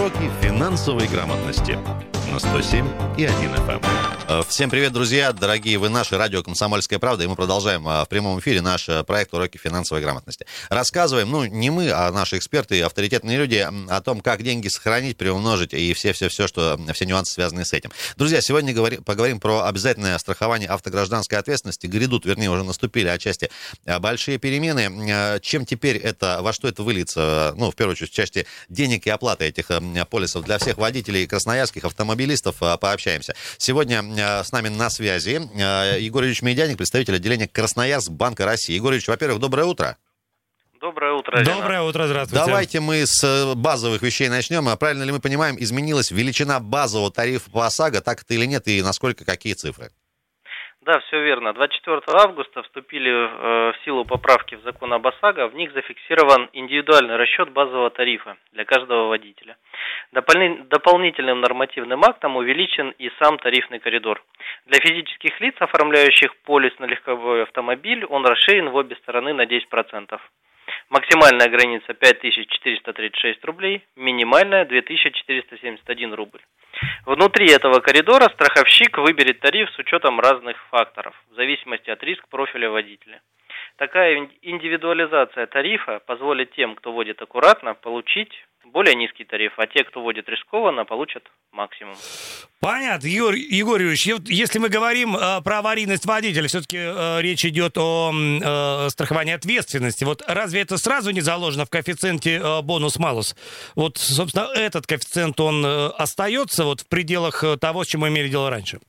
Уроки финансовой грамотности на 107 и 1 FM. Э, всем привет, друзья, дорогие вы наши, радио «Комсомольская правда», и мы продолжаем э, в прямом эфире наш э, проект «Уроки финансовой грамотности». Рассказываем, ну, не мы, а наши эксперты, авторитетные люди, о том, как деньги сохранить, приумножить и все-все-все, что все нюансы, связанные с этим. Друзья, сегодня говорим, поговорим про обязательное страхование автогражданской ответственности. Грядут, вернее, уже наступили отчасти большие перемены. Чем теперь это, во что это выльется, ну, в первую очередь, в части денег и оплаты этих полисов для всех водителей красноярских автомобилистов пообщаемся. Сегодня с нами на связи э, Егор Ильич Медяник, представитель отделения Красноярск Банка России. Егор Ильич, во-первых, доброе утро. Доброе утро. Доброе утро, здравствуйте. Давайте мы с э, базовых вещей начнем. А правильно ли мы понимаем, изменилась величина базового тарифа по ОСАГО, так это или нет, и насколько, какие цифры? Да, все верно. 24 августа вступили э, в силу поправки в закон об ОСАГО. В них зафиксирован индивидуальный расчет базового тарифа для каждого водителя. Дополнительным нормативным актом увеличен и сам тарифный коридор. Для физических лиц, оформляющих полис на легковой автомобиль, он расширен в обе стороны на 10%. Максимальная граница 5436 рублей, минимальная 2471 рубль. Внутри этого коридора страховщик выберет тариф с учетом разных факторов, в зависимости от риск профиля водителя. Такая индивидуализация тарифа позволит тем, кто водит аккуратно, получить более низкий тариф, а те, кто водит рискованно, получат максимум. Понятно. Егор, Егор Юрьевич, если мы говорим э, про аварийность водителя, все-таки э, речь идет о э, страховании ответственности. Вот разве это сразу не заложено в коэффициенте э, бонус-малус? Вот, собственно, этот коэффициент, он э, остается вот в пределах э, того, с чем мы имели дело раньше?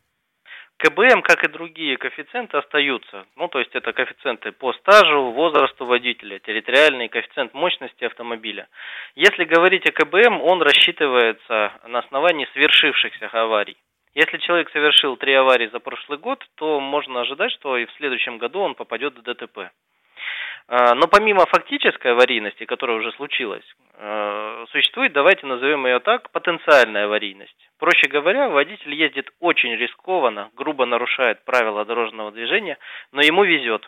КБМ, как и другие коэффициенты, остаются. Ну, то есть это коэффициенты по стажу, возрасту водителя, территориальный коэффициент мощности автомобиля. Если говорить о КБМ, он рассчитывается на основании свершившихся аварий. Если человек совершил три аварии за прошлый год, то можно ожидать, что и в следующем году он попадет в ДТП. А, но помимо фактической аварийности, которая уже случилась, а, существует, давайте назовем ее так, потенциальная аварийность. Проще говоря, водитель ездит очень рискованно, грубо нарушает правила дорожного движения, но ему везет.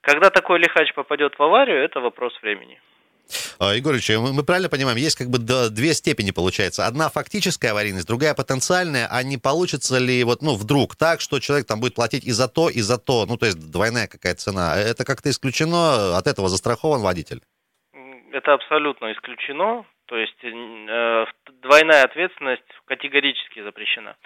Когда такой лихач попадет в аварию, это вопрос времени. А, Егорович, мы правильно понимаем, есть как бы две степени получается. Одна фактическая аварийность, другая потенциальная. А не получится ли вот, ну, вдруг так, что человек там будет платить и за то, и за то, ну, то есть двойная какая-то цена. Это как-то исключено, от этого застрахован водитель? Это абсолютно исключено. То есть э, двойная ответственность категорически запрещена.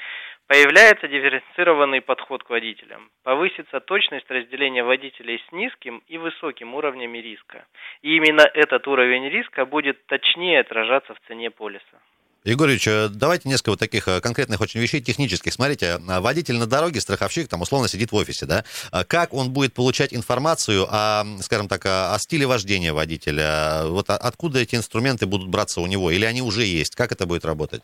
Появляется дифференцированный подход к водителям. Повысится точность разделения водителей с низким и высоким уровнями риска. И именно этот уровень риска будет точнее отражаться в цене полиса. Егорович, э, давайте несколько вот таких э, конкретных очень вещей технических. Смотрите, э, водитель на дороге, страховщик, там условно сидит в офисе, да? Как он будет получать информацию о, скажем так, о стиле вождения водителя? Вот откуда эти инструменты будут браться у него? Или они уже есть? Как это будет работать?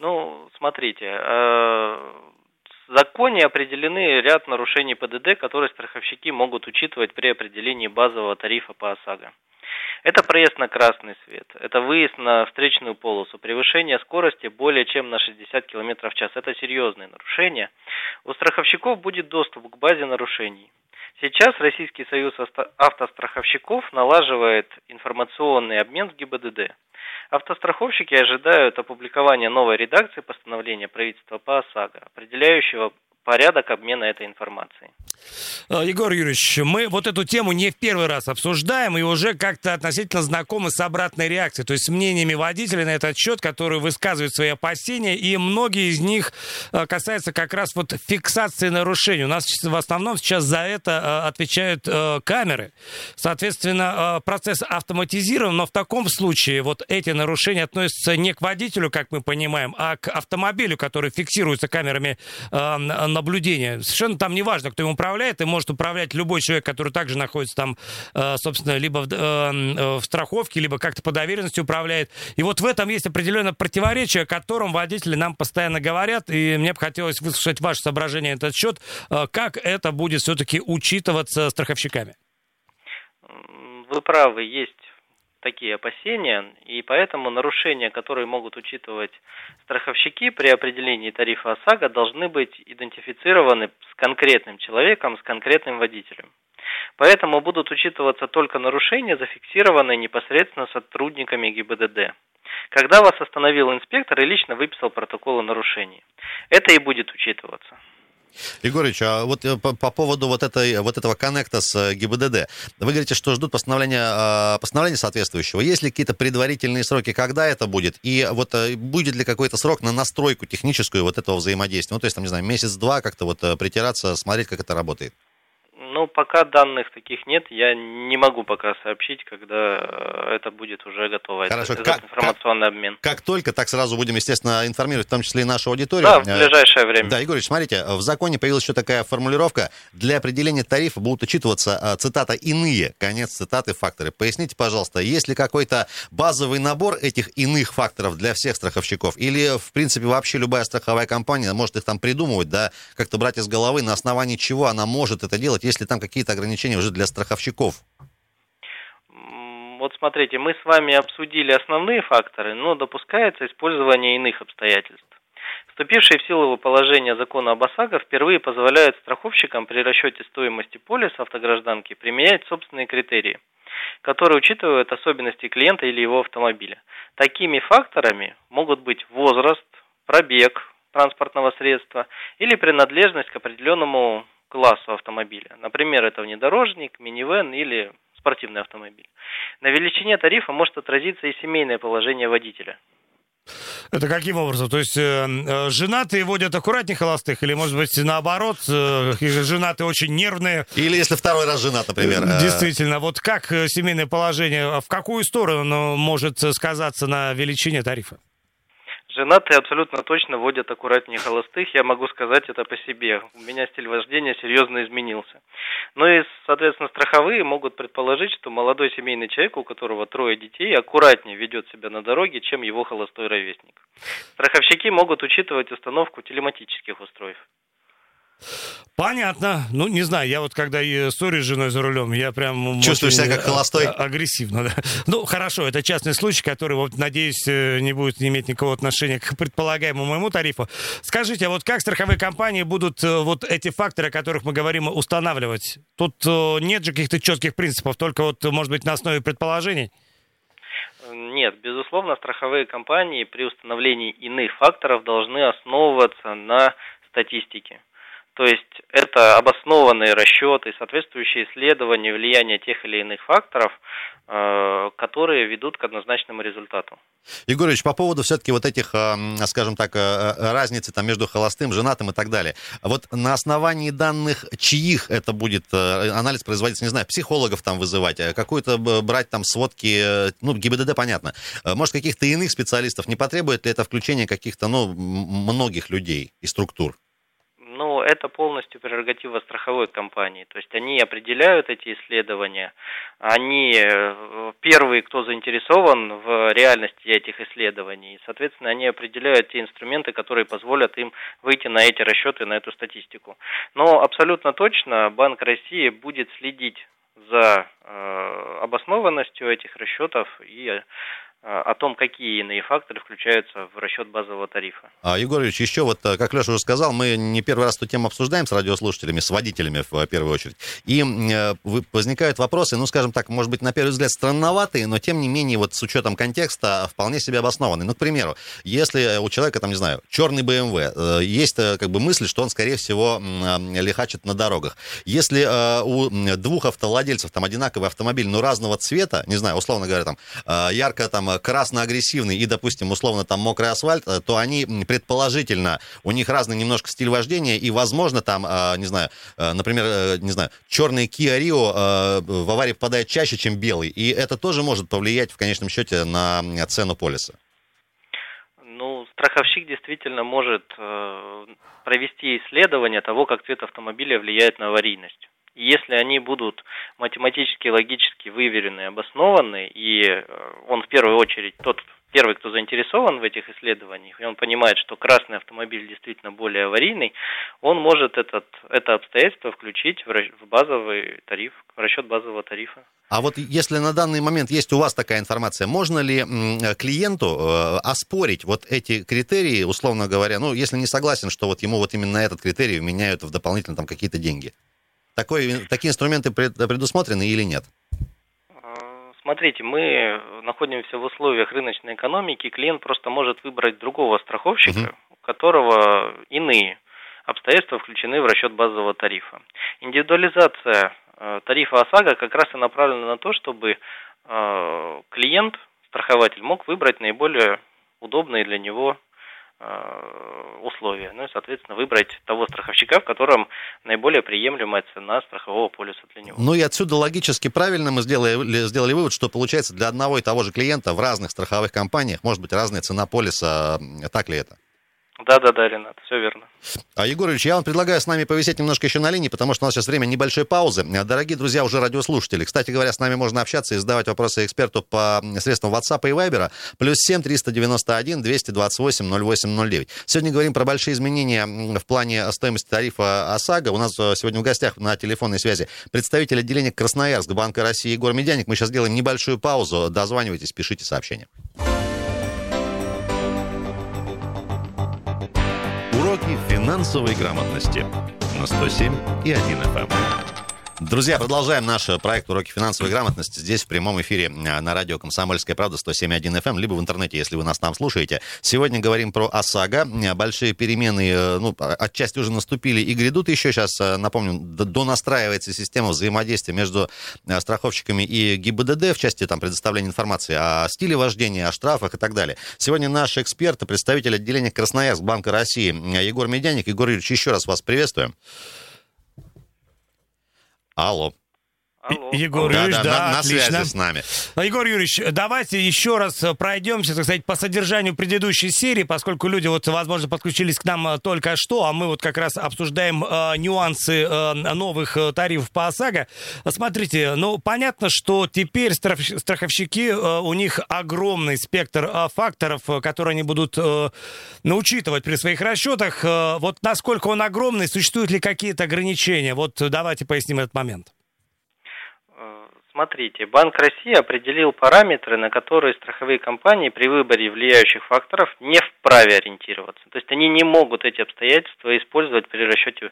Ну, смотрите, в законе определены ряд нарушений ПДД, которые страховщики могут учитывать при определении базового тарифа по ОСАГО. Это проезд на красный свет, это выезд на встречную полосу, превышение скорости более чем на 60 км в час. Это серьезные нарушения. У страховщиков будет доступ к базе нарушений. Сейчас Российский союз автостраховщиков налаживает информационный обмен с ГИБДД. Автостраховщики ожидают опубликования новой редакции постановления правительства по ОСАГО, определяющего порядок обмена этой информацией. Э, Егор Юрьевич, мы вот эту тему не в первый раз обсуждаем и уже как-то относительно знакомы с обратной реакцией, то есть с мнениями водителей на этот счет, которые высказывают свои опасения, и многие из них э, касаются как раз вот фиксации нарушений. У нас в основном сейчас за это э, отвечают камеры. Соответственно, процесс автоматизирован, но в таком случае вот эти нарушения относятся не к водителю, как мы понимаем, а к автомобилю, который фиксируется камерами наблюдения. Совершенно там не важно, кто им управляет, и может управлять любой человек, который также находится там, э, собственно, либо в, э, в страховке, либо как-то по доверенности управляет. И вот в этом есть определенное противоречие, о котором водители нам постоянно говорят, и мне бы хотелось выслушать ваше соображение на этот счет, э, как это будет все-таки учитываться страховщиками. Вы правы, есть такие опасения, и поэтому нарушения, которые могут учитывать страховщики при определении тарифа ОСАГО, должны быть идентифицированы с конкретным человеком, с конкретным водителем. Поэтому будут учитываться только нарушения, зафиксированные непосредственно сотрудниками ГИБДД. когда вас остановил инспектор и лично выписал протокол о нарушении. Это и будет учитываться. Егорыч, а вот э, по, по поводу вот, этой, вот этого коннекта с э, ГИБДД, вы говорите, что ждут постановления, а, постановления соответствующего. Есть ли какие-то предварительные сроки, когда это будет? И вот э, будет ли какой-то срок на настройку техническую вот этого взаимодействия? Ну, то есть, там, не знаю, месяц-два как-то вот притираться, смотреть, как это работает? Ну, пока данных таких нет, я не могу пока сообщить, когда э, это будет уже готово. Хорошо, это как, информационный как, обмен. Как только, так сразу будем, естественно, информировать, в том числе и нашу аудиторию. Да, в ближайшее время. Да, Егорыч, смотрите, в законе появилась еще такая формулировка. Для определения тарифа будут учитываться, э, цитата, иные, конец цитаты, факторы. Поясните, пожалуйста, есть ли какой-то базовый набор этих иных факторов для всех страховщиков? Или, в принципе, вообще любая страховая компания может их там придумывать, да, как-то брать из головы, на основании чего она может это делать, если там какие-то ограничения уже для страховщиков? Вот смотрите, мы с вами обсудили основные факторы, но допускается использование иных обстоятельств. Вступившие в силу положения закона об ОСАГО впервые позволяют страховщикам при расчете стоимости полиса автогражданки применять собственные критерии, которые учитывают особенности клиента или его автомобиля. Такими факторами могут быть возраст, пробег транспортного средства или принадлежность к определенному классу автомобиля. Например, это внедорожник, минивэн или спортивный автомобиль. На величине тарифа может отразиться и семейное положение водителя. Это каким образом? То есть э, э женатые водят аккуратнее холостых, или, может быть, наоборот, э, женатые очень нервные? Или если второй раз женат, например. Э. Действительно, вот как э, семейное положение, в какую сторону может сказаться на величине тарифа? Женатые абсолютно точно водят аккуратнее холостых, я могу сказать это по себе. У меня стиль вождения серьезно изменился. Ну и, соответственно, страховые могут предположить, что молодой семейный человек, у которого трое детей, аккуратнее ведет себя на дороге, чем его холостой ровесник. Страховщики могут учитывать установку телематических устройств. Понятно. Ну, не знаю, я вот когда ссорюсь с женой за рулем, я прям... Чувствую себя как холостой? А, агрессивно, да. Ну, хорошо, это частный случай, который, вот, надеюсь, э, не будет иметь никакого отношения к предполагаемому моему тарифу. Скажите, а вот как страховые компании будут э, вот эти факторы, о которых мы говорим, устанавливать? Тут э, нет же каких-то четких принципов, только вот, может быть, на основе предположений? Нет, безусловно, страховые компании при установлении иных факторов должны основываться на статистике. То есть это обоснованные расчеты, соответствующие исследования влияния тех или иных факторов, э, которые ведут к однозначному результату. Егорович, по поводу все-таки вот этих, э, скажем так, э, разницы там между холостым, женатым и так далее. Вот на основании данных, чьих это будет анализ производиться, не знаю, психологов там вызывать, какую-то брать там сводки, ну, ГИБДД понятно. Может, каких-то иных специалистов не потребует ли это включение каких-то, ну, многих людей и структур? Это полностью прерогатива страховой компании. То есть они определяют эти исследования, они э, первые, кто заинтересован в реальности этих исследований. И, соответственно, они определяют те инструменты, которые позволят им выйти на эти расчеты, на эту статистику. Но абсолютно точно Банк России будет следить за э, обоснованностью этих расчетов и Э, о том, какие иные факторы включаются в расчет базового тарифа. А, Егорович, еще вот, э, как Леша уже сказал, мы не первый раз эту тему обсуждаем с радиослушателями, с водителями в первую очередь. И э, возникают вопросы, ну, скажем так, может быть, на первый взгляд странноватые, но тем не менее, вот с учетом контекста вполне себе обоснованные. Ну, к примеру, если у человека, там, не знаю, черный BMW, есть как бы мысль, что он, скорее всего, лихачит на дорогах. Если у двух автовладельцев там одинаковый автомобиль, но разного цвета, не знаю, условно говоря, там, ярко там красно-агрессивный и, допустим, условно там мокрый асфальт, э, то они предположительно, у них разный немножко стиль вождения, и, возможно, там, э, не знаю, э, например, не знаю, черный Kia Rio в аварии попадает чаще, чем белый, и это тоже может повлиять в конечном счете на цену полиса. Ну, страховщик действительно может провести исследование того, как цвет автомобиля влияет на аварийность. Если они будут математически, логически выверены, обоснованы, и э, он в первую очередь тот первый, кто заинтересован в этих исследованиях, и он понимает, что красный автомобиль действительно более аварийный, он может этот, это обстоятельство включить в базовый тариф, в расчет базового тарифа. А вот если на данный момент есть у вас такая информация, можно ли клиенту э, оспорить вот эти критерии, условно говоря, ну, если не согласен, что вот ему вот именно этот критерий меняют в дополнительно там какие-то деньги? Такой, такие инструменты предусмотрены или нет? смотрите, мы находимся в условиях рыночной экономики, клиент просто может выбрать другого страховщика, угу. у которого иные обстоятельства включены в расчет базового тарифа. Индивидуализация э, тарифа ОСАГО как раз и направлена на то, чтобы э, клиент, страхователь, мог выбрать наиболее удобные для него условия. Ну и, соответственно, выбрать того страховщика, в котором наиболее приемлемая цена страхового полиса для него. Ну и отсюда логически правильно мы сделали, сделали вывод, что получается для одного и того же клиента в разных страховых компаниях может быть разная цена полиса. Так ли это? Да, да, да, Ренат, все верно. А, Егорович, я вам предлагаю с нами повисеть немножко еще на линии, потому что у нас сейчас время небольшой паузы. Дорогие друзья, уже радиослушатели, кстати говоря, с нами можно общаться и задавать вопросы эксперту по средствам WhatsApp и Viber. Плюс 7 391 228 0809. Сегодня говорим про большие изменения в плане стоимости тарифа ОСАГО. У нас э, сегодня в гостях на телефонной связи представитель отделения Красноярск Банка России Егор Медяник. Мы сейчас делаем небольшую паузу. Дозванивайтесь, пишите сообщения. Финансовой грамотности на 107 и 1 FM. Друзья, продолжаем наш проект «Уроки финансовой грамотности» здесь в прямом эфире э, на радио «Комсомольская правда» 107.1 FM, либо в интернете, если вы нас там слушаете. Сегодня говорим про ОСАГО. Большие перемены, э, ну, отчасти уже наступили и грядут еще. Сейчас, э, напомню, донастраивается система взаимодействия между страховщиками и ГИБДД в части там, предоставления информации о стиле вождения, о штрафах и так далее. Сегодня наш эксперт, представитель отделения Красноярск Банка России Егор Медяник. Егор Юрьевич, еще раз вас приветствуем. Алло. Алло. Егор да, Юрьевич, да, да на, на связи с нами. А, Егор Юрьевич, давайте еще раз пройдемся, так сказать, по содержанию предыдущей серии, поскольку люди, вот, возможно, подключились к нам э, только что, а мы вот как раз обсуждаем э, нюансы э, новых э, тарифов по ОСАГО. Смотрите, ну, понятно, что теперь страховщики, э, у них огромный спектр э, факторов, которые они будут э, учитывать при своих расчетах. Э, вот насколько он огромный, существуют ли какие-то ограничения? Вот давайте поясним этот момент. Смотрите, Банк России определил параметры, на которые страховые компании при выборе влияющих факторов не вправе ориентироваться. То есть они не могут эти обстоятельства использовать при расчете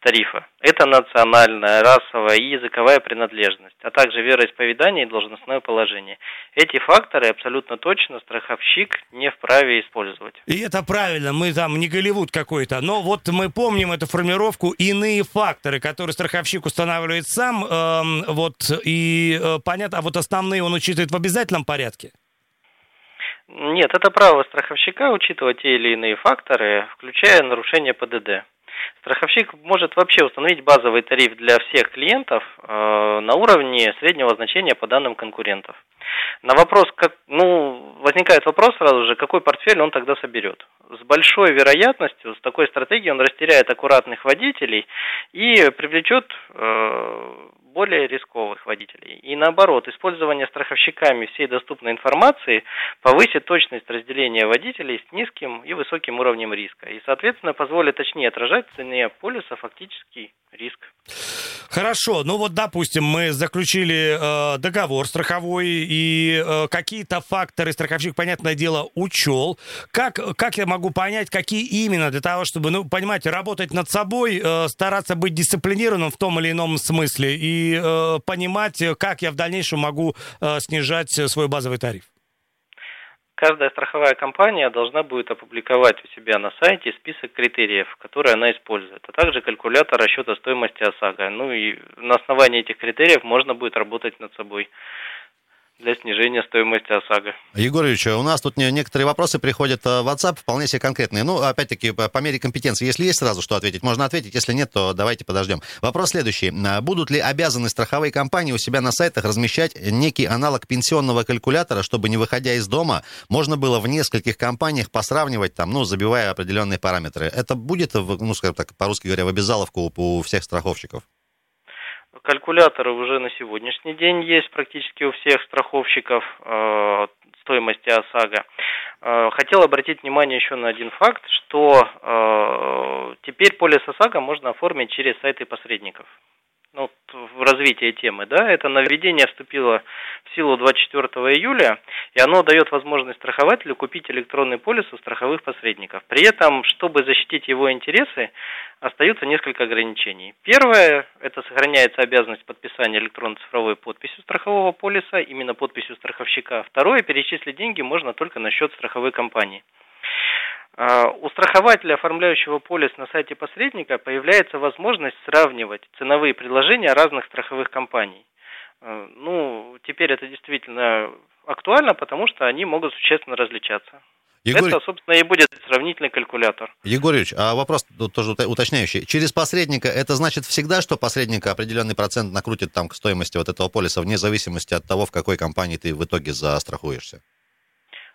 тарифа. Это национальная, расовая и языковая принадлежность, а также вероисповедание и должностное положение. Эти факторы абсолютно точно страховщик не вправе использовать. И это правильно, мы там не Голливуд какой-то, но вот мы помним эту формулировку «иные факторы», которые страховщик устанавливает сам, э, вот, и э, понятно, а вот основные он учитывает в обязательном порядке? Нет, это право страховщика учитывать те или иные факторы, включая нарушение ПДД. Страховщик может вообще установить базовый тариф для всех клиентов э, на уровне среднего значения по данным конкурентов. На вопрос, как, ну, возникает вопрос сразу же, какой портфель он тогда соберет. С большой вероятностью, с такой стратегией он растеряет аккуратных водителей и привлечет э, более рисковых водителей. И наоборот, использование страховщиками всей доступной информации повысит точность разделения водителей с низким и высоким уровнем риска. И, соответственно, позволит точнее отражать цене полиса фактический риск. Хорошо, ну вот, допустим, мы заключили э, договор страховой, и э, какие-то факторы страховщик, понятное дело, учел. Как, как я могу понять, какие именно для того, чтобы, ну, понимаете, работать над собой, э, стараться быть дисциплинированным в том или ином смысле и э, понимать, как я в дальнейшем могу э, снижать свой базовый тариф? Каждая страховая компания должна будет опубликовать у себя на сайте список критериев, которые она использует, а также калькулятор расчета стоимости ОСАГО. Ну и на основании этих критериев можно будет работать над собой для снижения стоимости ОСАГО. Егорович, у нас тут некоторые вопросы приходят э, в WhatsApp, вполне себе конкретные. Ну, опять-таки, по мере компетенции. Если есть сразу что ответить, можно ответить. Если нет, то давайте подождем. Вопрос следующий. А будут ли обязаны страховые компании у себя на сайтах размещать некий аналог пенсионного калькулятора, чтобы, не выходя из дома, можно было в нескольких компаниях посравнивать, там, ну, забивая определенные параметры? Это будет, ну, скажем так, по-русски говоря, в обязаловку у всех страховщиков? Калькуляторы уже на сегодняшний день есть практически у всех страховщиков э, стоимости ОСАГО. Э, хотел обратить внимание еще на один факт, что э, теперь полис ОСАГО можно оформить через сайты посредников. Ну, в развитии темы, да, это наведение вступило в силу 24 июля, и оно дает возможность страхователю купить электронный полис у страховых посредников. При этом, чтобы защитить его интересы, остаются несколько ограничений. Первое, это сохраняется обязанность подписания электронно-цифровой подписью страхового полиса, именно подписью страховщика. Второе, перечислить деньги можно только на счет страховой компании. А, у страхователя, оформляющего полис на сайте посредника, появляется возможность сравнивать ценовые предложения разных страховых компаний. А, ну, теперь это действительно актуально, потому что они могут существенно различаться. Егор... Это, собственно, и будет сравнительный калькулятор. Егорович, а вопрос тоже уточняющий. Через посредника это значит всегда, что посредник определенный процент накрутит там к стоимости вот этого полиса, вне зависимости от того, в какой компании ты в итоге застрахуешься?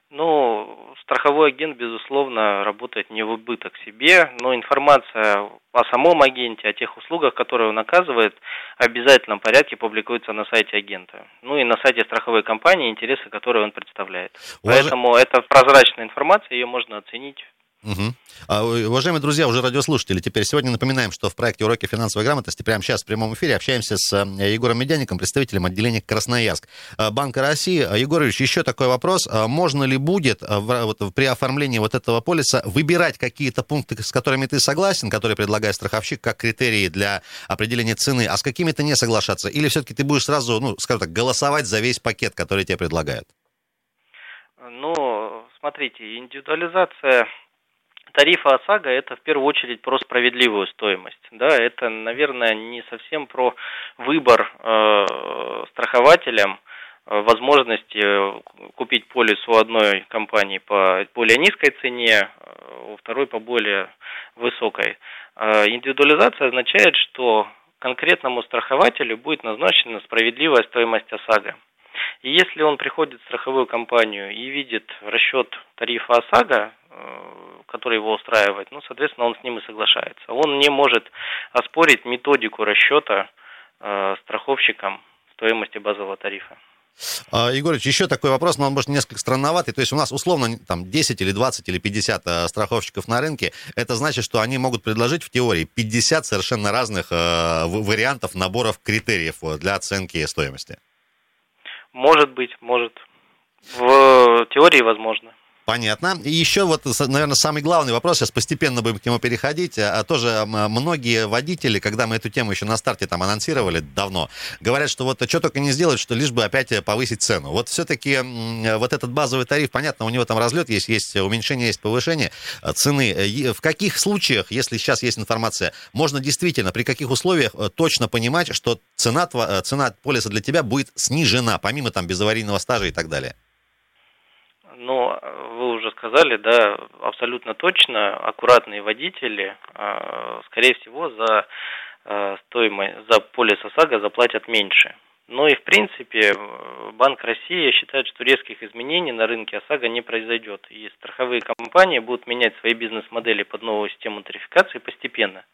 Ну, страховой агент, безусловно, работает не в убыток себе, но информация о самом агенте, о тех услугах, которые он оказывает, в обязательном порядке публикуется на сайте агента. Ну и на сайте страховой компании интересы, которые он представляет. Уваж... Поэтому это прозрачная информация, ее можно оценить Угу. А, уважаемые друзья, уже радиослушатели, теперь сегодня напоминаем, что в проекте «Уроки финансовой грамотности» прямо сейчас в прямом эфире общаемся с э, Егором Медяником, представителем отделения «Красноярск» э, Банка России. Э, Егорович, еще такой вопрос. Можно ли будет вот, при оформлении вот этого полиса выбирать какие-то пункты, с которыми ты согласен, которые предлагает страховщик, как критерии для определения цены, а с какими-то не соглашаться? Или все-таки ты будешь сразу, ну, скажем так, голосовать за весь пакет, который тебе предлагают? Ну, смотрите, индивидуализация тарифа ОСАГО это в первую очередь про справедливую стоимость. Да, это, наверное, не совсем про выбор э, страхователям э, возможности э, купить полис у одной компании по более низкой цене, э, у второй по более высокой. Индивидуализация означает, что конкретному страхователю будет назначена справедливая стоимость ОСАГО. И если он приходит в страховую компанию и видит расчет тарифа ОСАГО, который его устраивает, ну, соответственно, он с ним и соглашается. Он не может оспорить методику расчета э, страховщикам стоимости базового тарифа. А, Егорович, еще такой вопрос, но он может несколько странноватый. То есть у нас условно там 10 или 20 или 50 э, страховщиков на рынке. Это значит, что они могут предложить в теории 50 совершенно разных э, вариантов наборов критериев э, для оценки стоимости. Может быть, может. В теории возможно. Понятно. И еще вот, наверное, самый главный вопрос, сейчас постепенно будем к нему переходить. А тоже многие водители, когда мы эту тему еще на старте там анонсировали давно, говорят, что вот что только не сделать, что лишь бы опять повысить цену. Вот все-таки вот этот базовый тариф, понятно, у него там разлет есть, есть уменьшение, есть повышение э, цены. В каких случаях, если сейчас есть информация, можно действительно, при каких условиях э, точно понимать, что цена, э, цена полиса для тебя будет снижена, помимо там безаварийного стажа и так далее? Но вы уже сказали, да, абсолютно точно, аккуратные водители, а, скорее всего, за а, стоимость, за полис ОСАГО заплатят меньше. Но и в принципе Банк России считает, что резких изменений на рынке ОСАГО не произойдет. И страховые компании будут менять свои бизнес-модели под новую систему тарификации постепенно.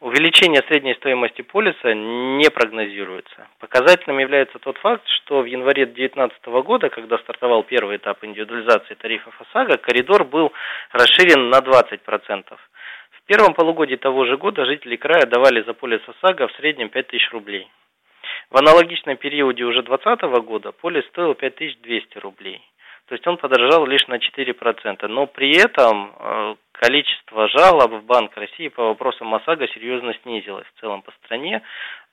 Увеличение средней стоимости полиса не прогнозируется. Показательным является тот факт, что в январе 2019 года, когда стартовал первый этап индивидуализации тарифов ОСАГО, коридор был расширен на 20%. В первом полугодии того же года жители края давали за полис ОСАГО в среднем 5000 рублей. В аналогичном периоде уже 2020 года полис стоил 5200 рублей. То есть он подорожал лишь на 4%. Но при этом э, количество жалоб в Банк России по вопросам ОСАГО серьезно снизилось в целом по стране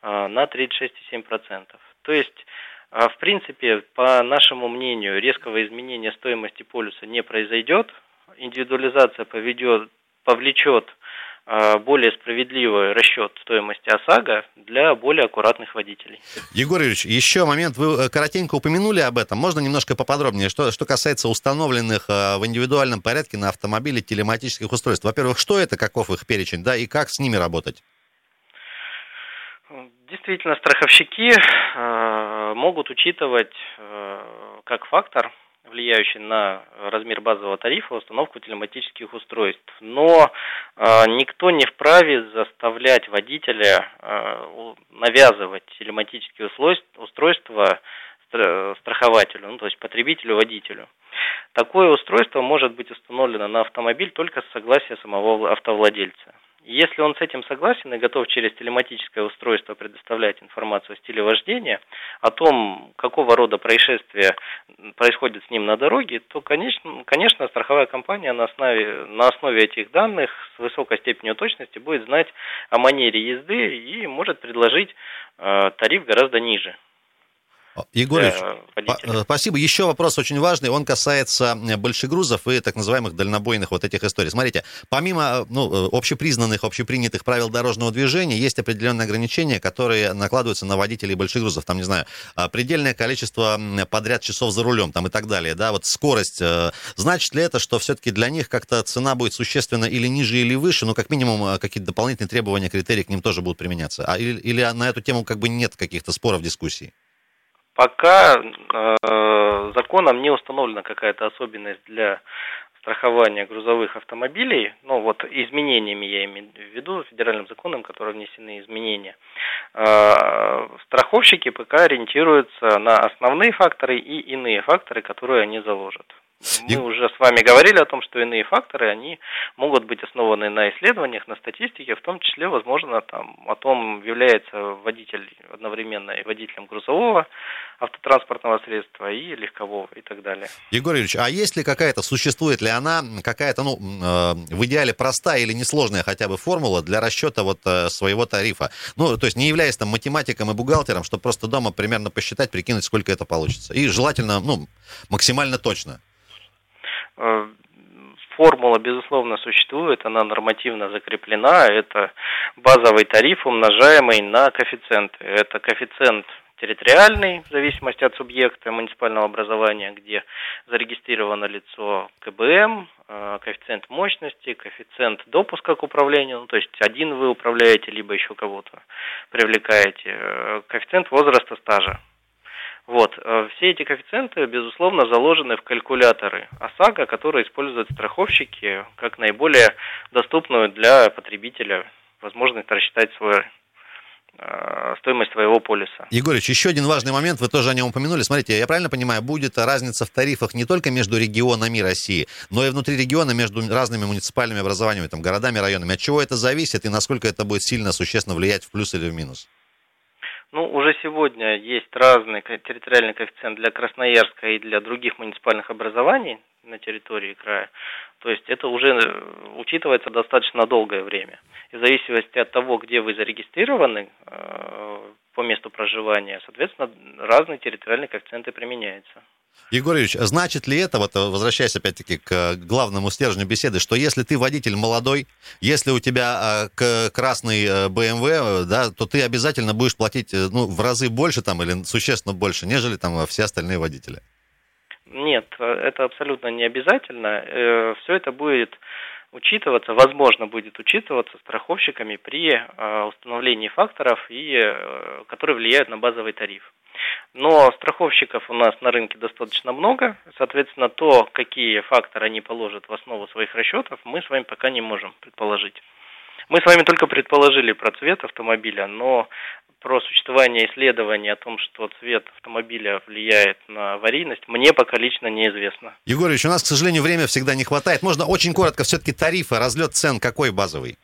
э, на 36,7%. То есть, э, в принципе, по нашему мнению, резкого изменения стоимости полюса не произойдет. Индивидуализация поведет, повлечет более справедливый расчет стоимости ОСАГО для более аккуратных водителей. Егор Юрьевич, еще момент, вы э, коротенько упомянули об этом, можно немножко поподробнее, что, что касается установленных э, в индивидуальном порядке на автомобиле телематических устройств. Во-первых, что это, каков их перечень, да, и как с ними работать? Действительно, страховщики э, могут учитывать э, как фактор влияющий на размер базового тарифа, установку телематических устройств. Но э, никто не вправе заставлять водителя э, навязывать телематические устройства страхователю, ну, то есть потребителю, водителю. Такое устройство может быть установлено на автомобиль только с согласия самого автовладельца. Если он с этим согласен и готов через телематическое устройство предоставлять информацию о стиле вождения, о том, какого рода происшествия происходит с ним на дороге, то, конечно, конечно страховая компания на основе, на основе этих данных с высокой степенью точности будет знать о манере езды и может предложить э, тариф гораздо ниже. Егорьевич, э, спасибо. Еще вопрос очень важный. Он касается большегрузов и так называемых дальнобойных вот этих историй. Смотрите, помимо э, ну, э, общепризнанных, общепринятых правил дорожного движения, есть определенные ограничения, которые накладываются на водителей большегрузов. Там, не знаю, предельное количество подряд часов за рулем там, и так далее. Да, вот скорость. Значит ли это, что все-таки для них как-то цена будет существенно или ниже, или выше? Ну, как минимум, какие-то дополнительные требования, критерии к ним тоже будут применяться. А, или, или на эту тему как бы нет каких-то споров, дискуссий? Пока э, законом не установлена какая-то особенность для страхования грузовых автомобилей, ну вот изменениями я имею в виду, федеральным законом, которые внесены изменения, э, страховщики пока ориентируются на основные факторы и иные факторы, которые они заложат. Мы уже с вами говорили о том, что иные факторы, они могут быть основаны на исследованиях, на статистике, в том числе, возможно, там, о том, является водитель одновременно и водителем грузового автотранспортного средства и легкового и так далее. Егор Юрьевич, а есть ли какая-то, существует ли она, какая-то, ну, э, в идеале простая или несложная хотя бы формула для расчета вот э, своего тарифа? Ну, то есть не являясь там математиком и бухгалтером, чтобы просто дома примерно посчитать, прикинуть, сколько это получится. И желательно, ну, максимально точно. Э, формула, безусловно, существует, она нормативно закреплена. Это базовый тариф, умножаемый на коэффициенты. Это коэффициент территориальный, в зависимости от субъекта муниципального образования, где зарегистрировано лицо КБМ, э, коэффициент мощности, коэффициент допуска к управлению, ну, то есть один вы управляете, либо еще кого-то привлекаете, э, коэффициент возраста стажа. Вот. Э, все эти коэффициенты, безусловно, заложены в калькуляторы ОСАГО, которые используют страховщики как наиболее доступную для потребителя возможность рассчитать свой э, стоимость своего полиса. Егорыч, еще один важный момент, вы тоже о нем упомянули. Смотрите, я правильно понимаю, будет разница в тарифах не только между регионами России, но и внутри региона между разными муниципальными образованиями, там, городами, районами. От чего это зависит и насколько это будет сильно, существенно влиять в плюс или в минус? Ну, уже сегодня есть разный территориальный коэффициент для Красноярска и для других муниципальных образований на территории края. То есть это уже э, учитывается достаточно долгое время. И в зависимости от того, где вы зарегистрированы э, по месту проживания, соответственно, разные территориальные коэффициенты применяются. Егор Юрьевич, значит ли это, вот возвращаясь опять-таки к главному стержню беседы, что если ты водитель молодой, если у тебя э, красный BMW, э, да, то ты обязательно будешь платить э, ну, в разы больше там или существенно больше, нежели там все остальные водители? Нет, это абсолютно не обязательно. Все это будет учитываться, возможно, будет учитываться страховщиками при установлении факторов, и, которые влияют на базовый тариф. Но страховщиков у нас на рынке достаточно много. Соответственно, то, какие факторы они положат в основу своих расчетов, мы с вами пока не можем предположить. Мы с вами только предположили про цвет автомобиля, но про существование исследований о том, что цвет автомобиля влияет на аварийность, мне пока лично неизвестно. Егорович, у нас, к сожалению, времени всегда не хватает. Можно очень коротко все-таки тарифы, разлет цен какой базовый?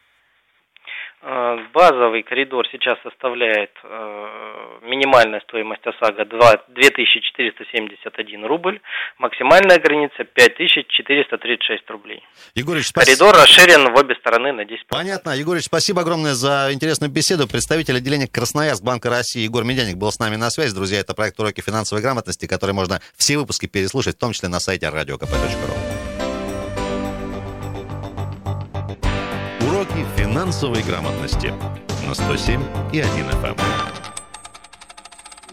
Э, базовый коридор сейчас составляет э, минимальная стоимость ОСАГО 2471 рубль, максимальная граница 5436 рублей. Егорыч, Коридор расширен в обе стороны на 10%. Понятно. Егорыч, спасибо огромное за интересную беседу. Представитель отделения Красноярск Банка России Егор Медяник был с нами на связи. Друзья, это проект «Уроки финансовой грамотности», который можно все выпуски переслушать, в том числе на сайте radiokp.ru. финансовой грамотности на 107 и 1 FM.